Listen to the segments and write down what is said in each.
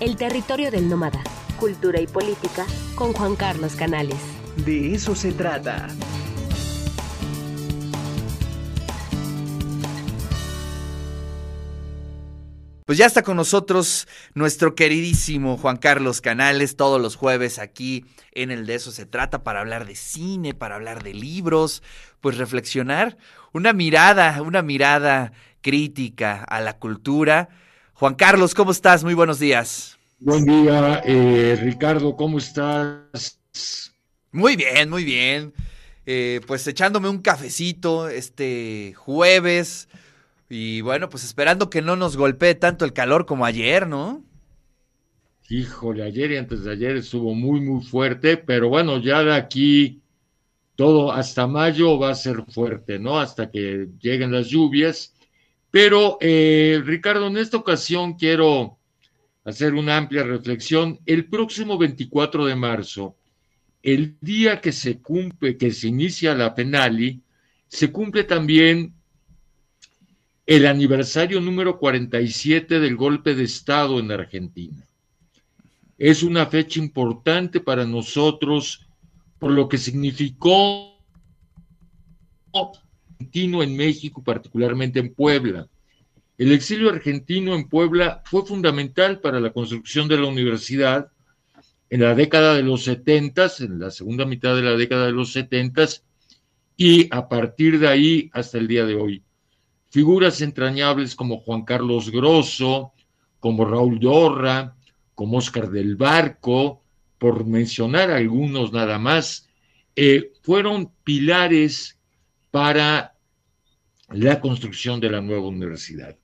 El territorio del nómada, cultura y política con Juan Carlos Canales. De eso se trata. Pues ya está con nosotros nuestro queridísimo Juan Carlos Canales todos los jueves aquí en el de eso se trata para hablar de cine, para hablar de libros, pues reflexionar, una mirada, una mirada crítica a la cultura. Juan Carlos, ¿cómo estás? Muy buenos días. Buen día, eh, Ricardo, ¿cómo estás? Muy bien, muy bien. Eh, pues echándome un cafecito este jueves y bueno, pues esperando que no nos golpee tanto el calor como ayer, ¿no? Híjole, ayer y antes de ayer estuvo muy, muy fuerte, pero bueno, ya de aquí todo hasta mayo va a ser fuerte, ¿no? Hasta que lleguen las lluvias. Pero, eh, Ricardo, en esta ocasión quiero hacer una amplia reflexión. El próximo 24 de marzo, el día que se cumple, que se inicia la Penali, se cumple también el aniversario número 47 del golpe de Estado en Argentina. Es una fecha importante para nosotros por lo que significó argentino en México, particularmente en Puebla. El exilio argentino en Puebla fue fundamental para la construcción de la universidad en la década de los 70, en la segunda mitad de la década de los 70 y a partir de ahí hasta el día de hoy figuras entrañables como Juan Carlos Grosso, como Raúl Dorra, como Oscar del Barco, por mencionar algunos nada más, eh, fueron pilares para la construcción de la nueva universidad.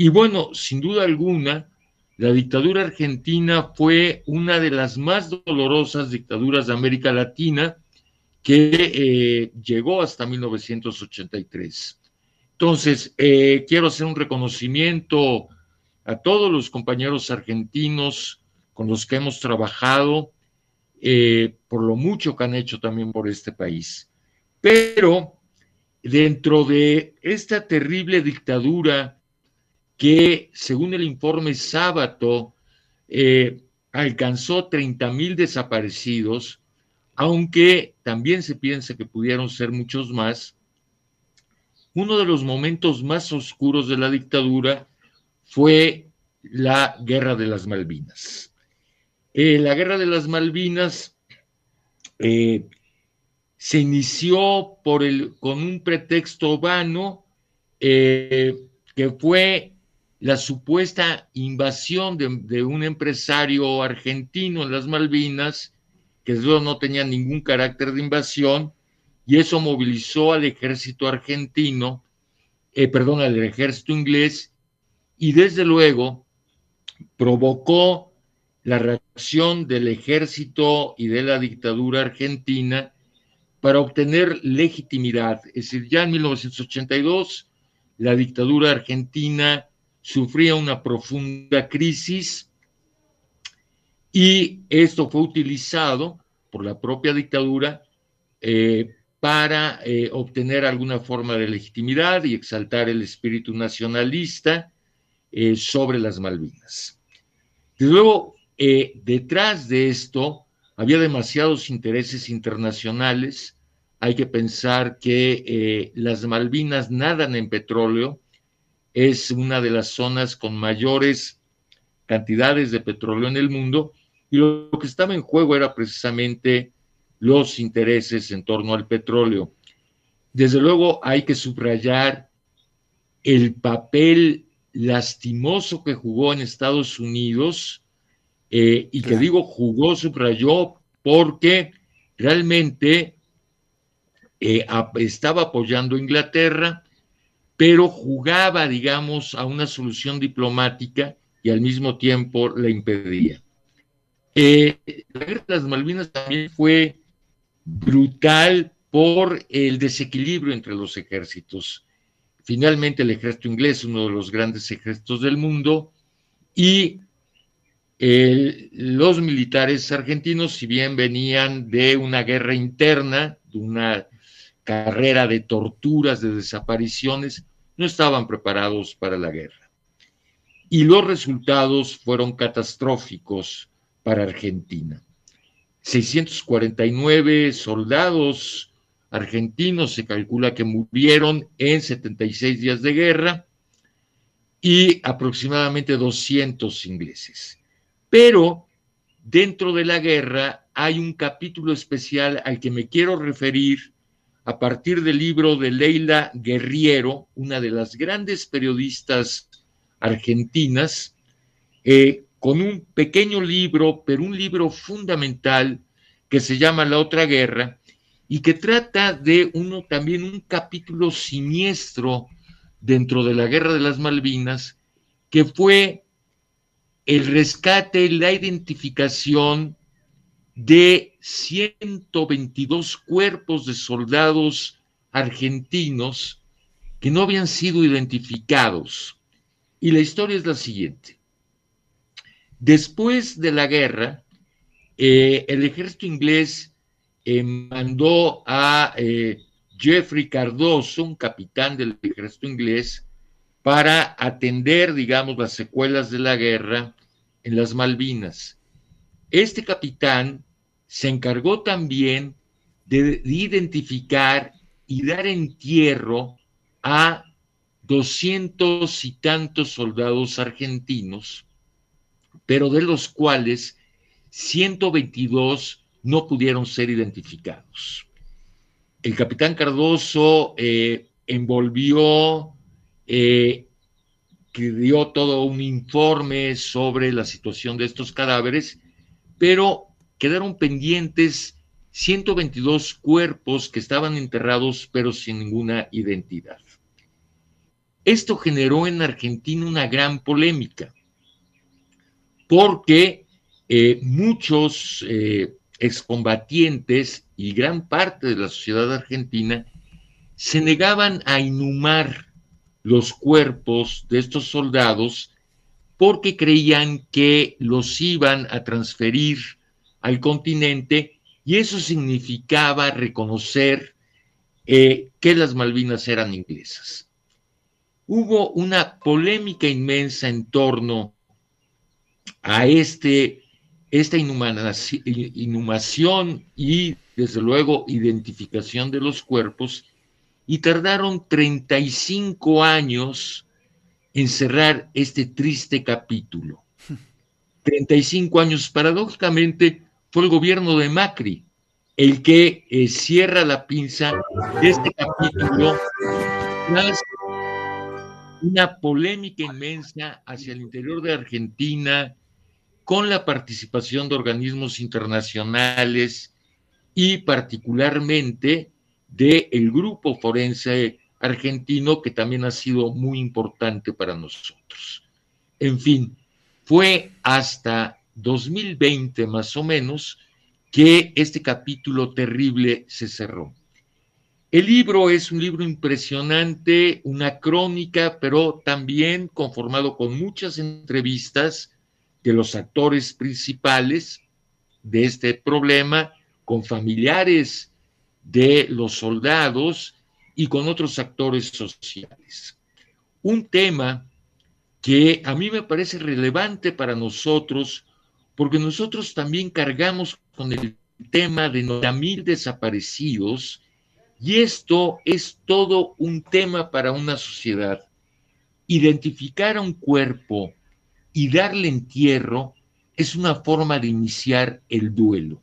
Y bueno, sin duda alguna, la dictadura argentina fue una de las más dolorosas dictaduras de América Latina que eh, llegó hasta 1983. Entonces, eh, quiero hacer un reconocimiento a todos los compañeros argentinos con los que hemos trabajado, eh, por lo mucho que han hecho también por este país. Pero dentro de esta terrible dictadura que, según el informe Sábato, eh, alcanzó 30 mil desaparecidos, aunque también se piensa que pudieron ser muchos más, uno de los momentos más oscuros de la dictadura fue la Guerra de las Malvinas. Eh, la Guerra de las Malvinas eh, se inició por el, con un pretexto vano eh, que fue la supuesta invasión de, un empresario argentino en las Malvinas, que no tenía ningún carácter de invasión, y eso movilizó al ejército argentino, eh, perdón, al ejército inglés, y desde luego provocó la reacción del ejército y de la dictadura argentina para obtener legitimidad. Es decir, ya en 1982 la dictadura argentina sufría una profunda crisis y esto fue utilizado por la propia dictadura eh, para eh, obtener alguna forma de legitimidad y exaltar el espíritu nacionalista eh, sobre las Malvinas. Desde luego, detrás de esto había demasiados intereses internacionales. Hay que pensar que las Malvinas nadan en petróleo, es una de las zonas con mayores cantidades de petróleo en el mundo, y lo que estaba en juego era precisamente los intereses en torno al petróleo. Desde luego hay que subrayar el papel lastimoso que jugó en Estados Unidos eh, y que digo jugó, subrayó, porque realmente eh, estaba apoyando a Inglaterra, pero jugaba, digamos, a una solución diplomática y al mismo tiempo la impedía. Eh, la guerra de las Malvinas también fue brutal por el desequilibrio entre los ejércitos. Finalmente el ejército inglés, uno de los grandes ejércitos del mundo, y los militares argentinos, si bien venían de una guerra interna, de una carrera de torturas, de desapariciones, no estaban preparados para la guerra. y los resultados fueron catastróficos para Argentina. 649 soldados argentinos se calcula que murieron en 76 días de guerra y aproximadamente 200 ingleses. Pero dentro de la guerra hay un capítulo especial al que me quiero referir a partir del libro de Leila Guerriero, una de las grandes periodistas argentinas, eh, con un pequeño libro, pero un libro fundamental que se llama La otra guerra y que trata de uno también un capítulo siniestro dentro de la guerra de las Malvinas, que fue el rescate, la identificación de 122 cuerpos de soldados argentinos que no habían sido identificados. Y la historia es la siguiente. Después de la guerra, eh, el ejército inglés eh, mandó a eh, Jeffrey Cardoso, un capitán del ejército inglés, para atender, digamos, las secuelas de la guerra en las Malvinas. Este capitán se encargó también de, identificar y dar entierro a doscientos y tantos soldados argentinos, pero de los cuales 122 no pudieron ser identificados. El capitán Cardoso eh, envolvió eh, dio todo un informe sobre la situación de estos cadáveres, pero quedaron pendientes 122 cuerpos que estaban enterrados pero sin ninguna identidad. Esto generó en Argentina una gran polémica, porque eh, muchos eh, excombatientes y gran parte de la sociedad argentina se negaban a inhumar los cuerpos de estos soldados porque creían que los iban a transferir al continente y eso significaba reconocer eh, que las Malvinas eran inglesas. Hubo una polémica inmensa en torno a este, esta inhumación y, desde luego, identificación de los cuerpos y tardaron 35 años en cerrar este triste capítulo. 35 años, paradójicamente, fue el gobierno de Macri el que eh, cierra la pinza de este capítulo una polémica inmensa hacia el interior de Argentina con la participación de organismos internacionales y particularmente del grupo forense argentino que también ha sido muy importante para nosotros. En fin, fue hasta 2020 más o menos que este capítulo terrible se cerró. El libro es un libro impresionante, una crónica, pero también conformado con muchas entrevistas de los actores principales de este problema, con familiares de los soldados y con otros actores sociales. Un tema que a mí me parece relevante para nosotros, porque nosotros también cargamos con el tema de 90.000 desaparecidos, y esto es todo un tema para una sociedad. Identificar a un cuerpo y darle entierro es una forma de iniciar el duelo.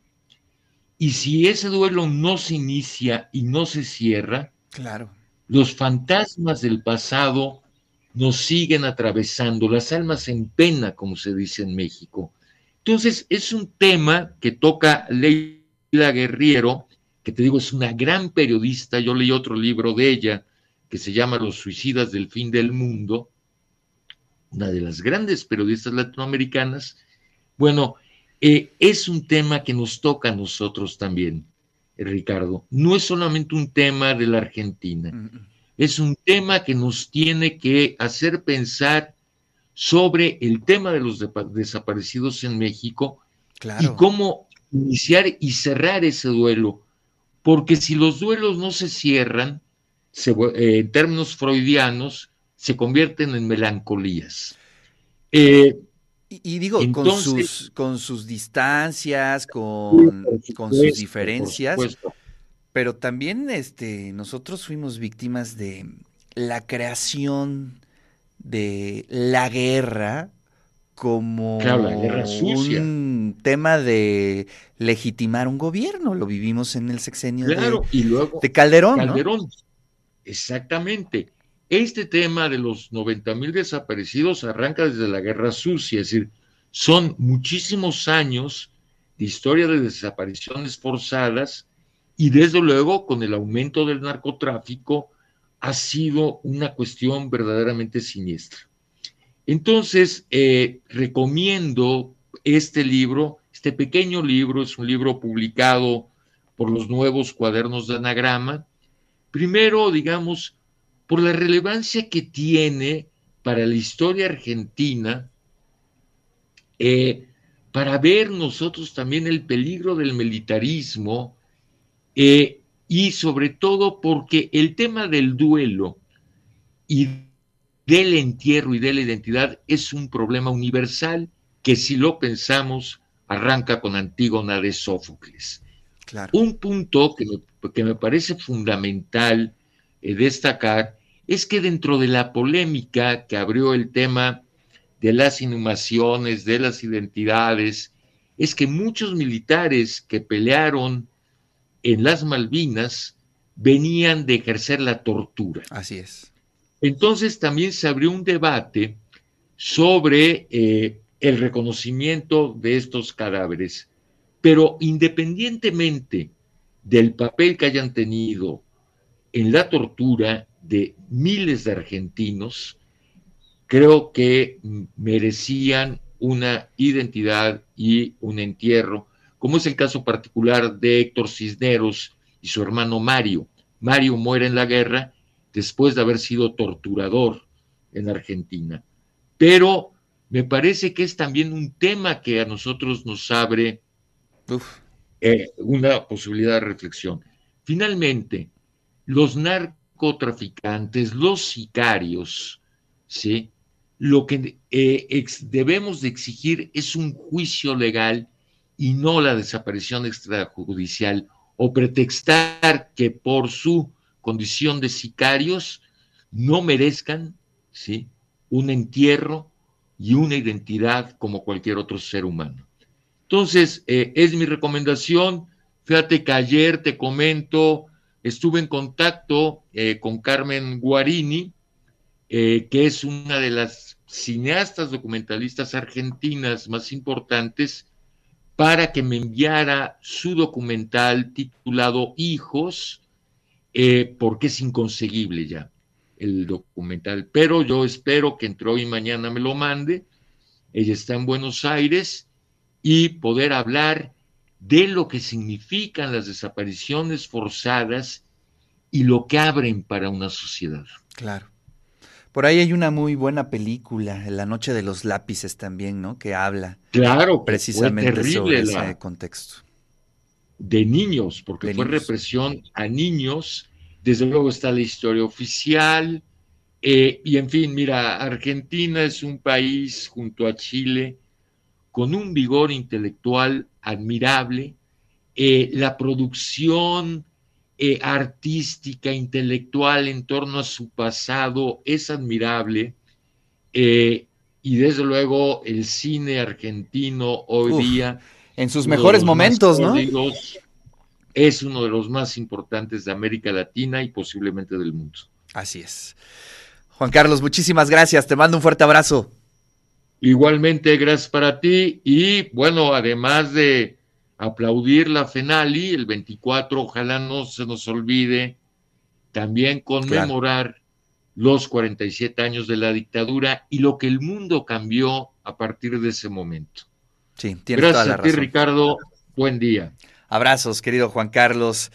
Y si ese duelo no se inicia y no se cierra, claro. los fantasmas del pasado nos siguen atravesando, las almas en pena, como se dice en México. Entonces, es un tema que toca Leila Guerriero, que te digo, es una gran periodista. Yo leí otro libro de ella que se llama Los suicidas del fin del mundo, una de las grandes periodistas latinoamericanas. Bueno, eh, es un tema que nos toca a nosotros también, Ricardo. No es solamente un tema de la Argentina, es un tema que nos tiene que hacer pensar sobre el tema de los desaparecidos en México y cómo iniciar y cerrar ese duelo. Porque si los duelos no se cierran, eh, en términos freudianos, se convierten en melancolías. Eh, y, digo, con, sus, con sus distancias, con, con sus diferencias, pero también este, nosotros fuimos víctimas de la creación de la guerra como un tema de legitimar un gobierno. Lo vivimos en el sexenio de, y luego, de Calderón. Calderón, exactamente. Este tema de los 90 mil desaparecidos arranca desde la Guerra Sucia, es decir, son muchísimos años de historia de desapariciones forzadas y desde luego con el aumento del narcotráfico ha sido una cuestión verdaderamente siniestra. Entonces, eh, recomiendo este libro, este pequeño libro, es un libro publicado por los nuevos cuadernos de anagrama. Primero, digamos, por la relevancia que tiene para la historia argentina, eh, para ver nosotros también el peligro del militarismo eh, y sobre todo porque el tema del duelo y del entierro y de la identidad es un problema universal que si lo pensamos arranca con Antígona de Sófocles. Un punto que me, que me parece fundamental eh, destacar es que dentro de la polémica que abrió el tema de las inhumaciones, de las identidades, es que muchos militares que pelearon en las Malvinas venían de ejercer la tortura. Así es. Entonces también se abrió un debate sobre eh, el reconocimiento de estos cadáveres, pero independientemente del papel que hayan tenido en la tortura de miles de argentinos, creo que merecían una identidad y un entierro, como es el caso particular de Héctor Cisneros y su hermano Mario. Mario muere en la guerra después de haber sido torturador en Argentina. Pero me parece que es también un tema que a nosotros nos abre eh, una posibilidad de reflexión. Finalmente, los narcotraficantes, los sicarios, ¿sí? lo que eh, debemos de exigir es un juicio legal y no la desaparición extrajudicial o pretextar que por su condición de sicarios no merezcan ¿sí? un entierro y una identidad como cualquier otro ser humano. Entonces, eh, es mi recomendación. Fíjate que ayer te comento, estuve en contacto eh, con Carmen Guarini, eh, que es una de las cineastas documentalistas argentinas más importantes, para que me enviara su documental titulado Hijos, eh, porque es inconseguible ya el documental. Pero yo espero que entre hoy y mañana me lo mande. Ella está en Buenos Aires y poder hablar de lo que significan las desapariciones forzadas y lo que abren para una sociedad. Claro. Por ahí hay una muy buena película, La Noche de los Lápices también, ¿no? Que habla claro, precisamente sobre ese contexto. De niños, porque fue represión a niños desde luego está la historia oficial. Eh, y en fin, mira, Argentina es un país junto a Chile con un vigor intelectual admirable. Eh, la producción eh, artística, intelectual en torno a su pasado es admirable. y desde luego el cine argentino hoy día. En sus mejores momentos, ¿no? es uno de los más importantes de América Latina y posiblemente del mundo. Así es. Juan Carlos, muchísimas gracias. Te mando un fuerte abrazo. Igualmente, gracias para ti. Y bueno, además de aplaudir la FENALI, el 24, ojalá no se nos olvide también conmemorar los 47 años de la dictadura y lo que el mundo cambió a partir de ese momento. Sí, Gracias a ti, Ricardo. Buen día. Abrazos, querido Juan Carlos.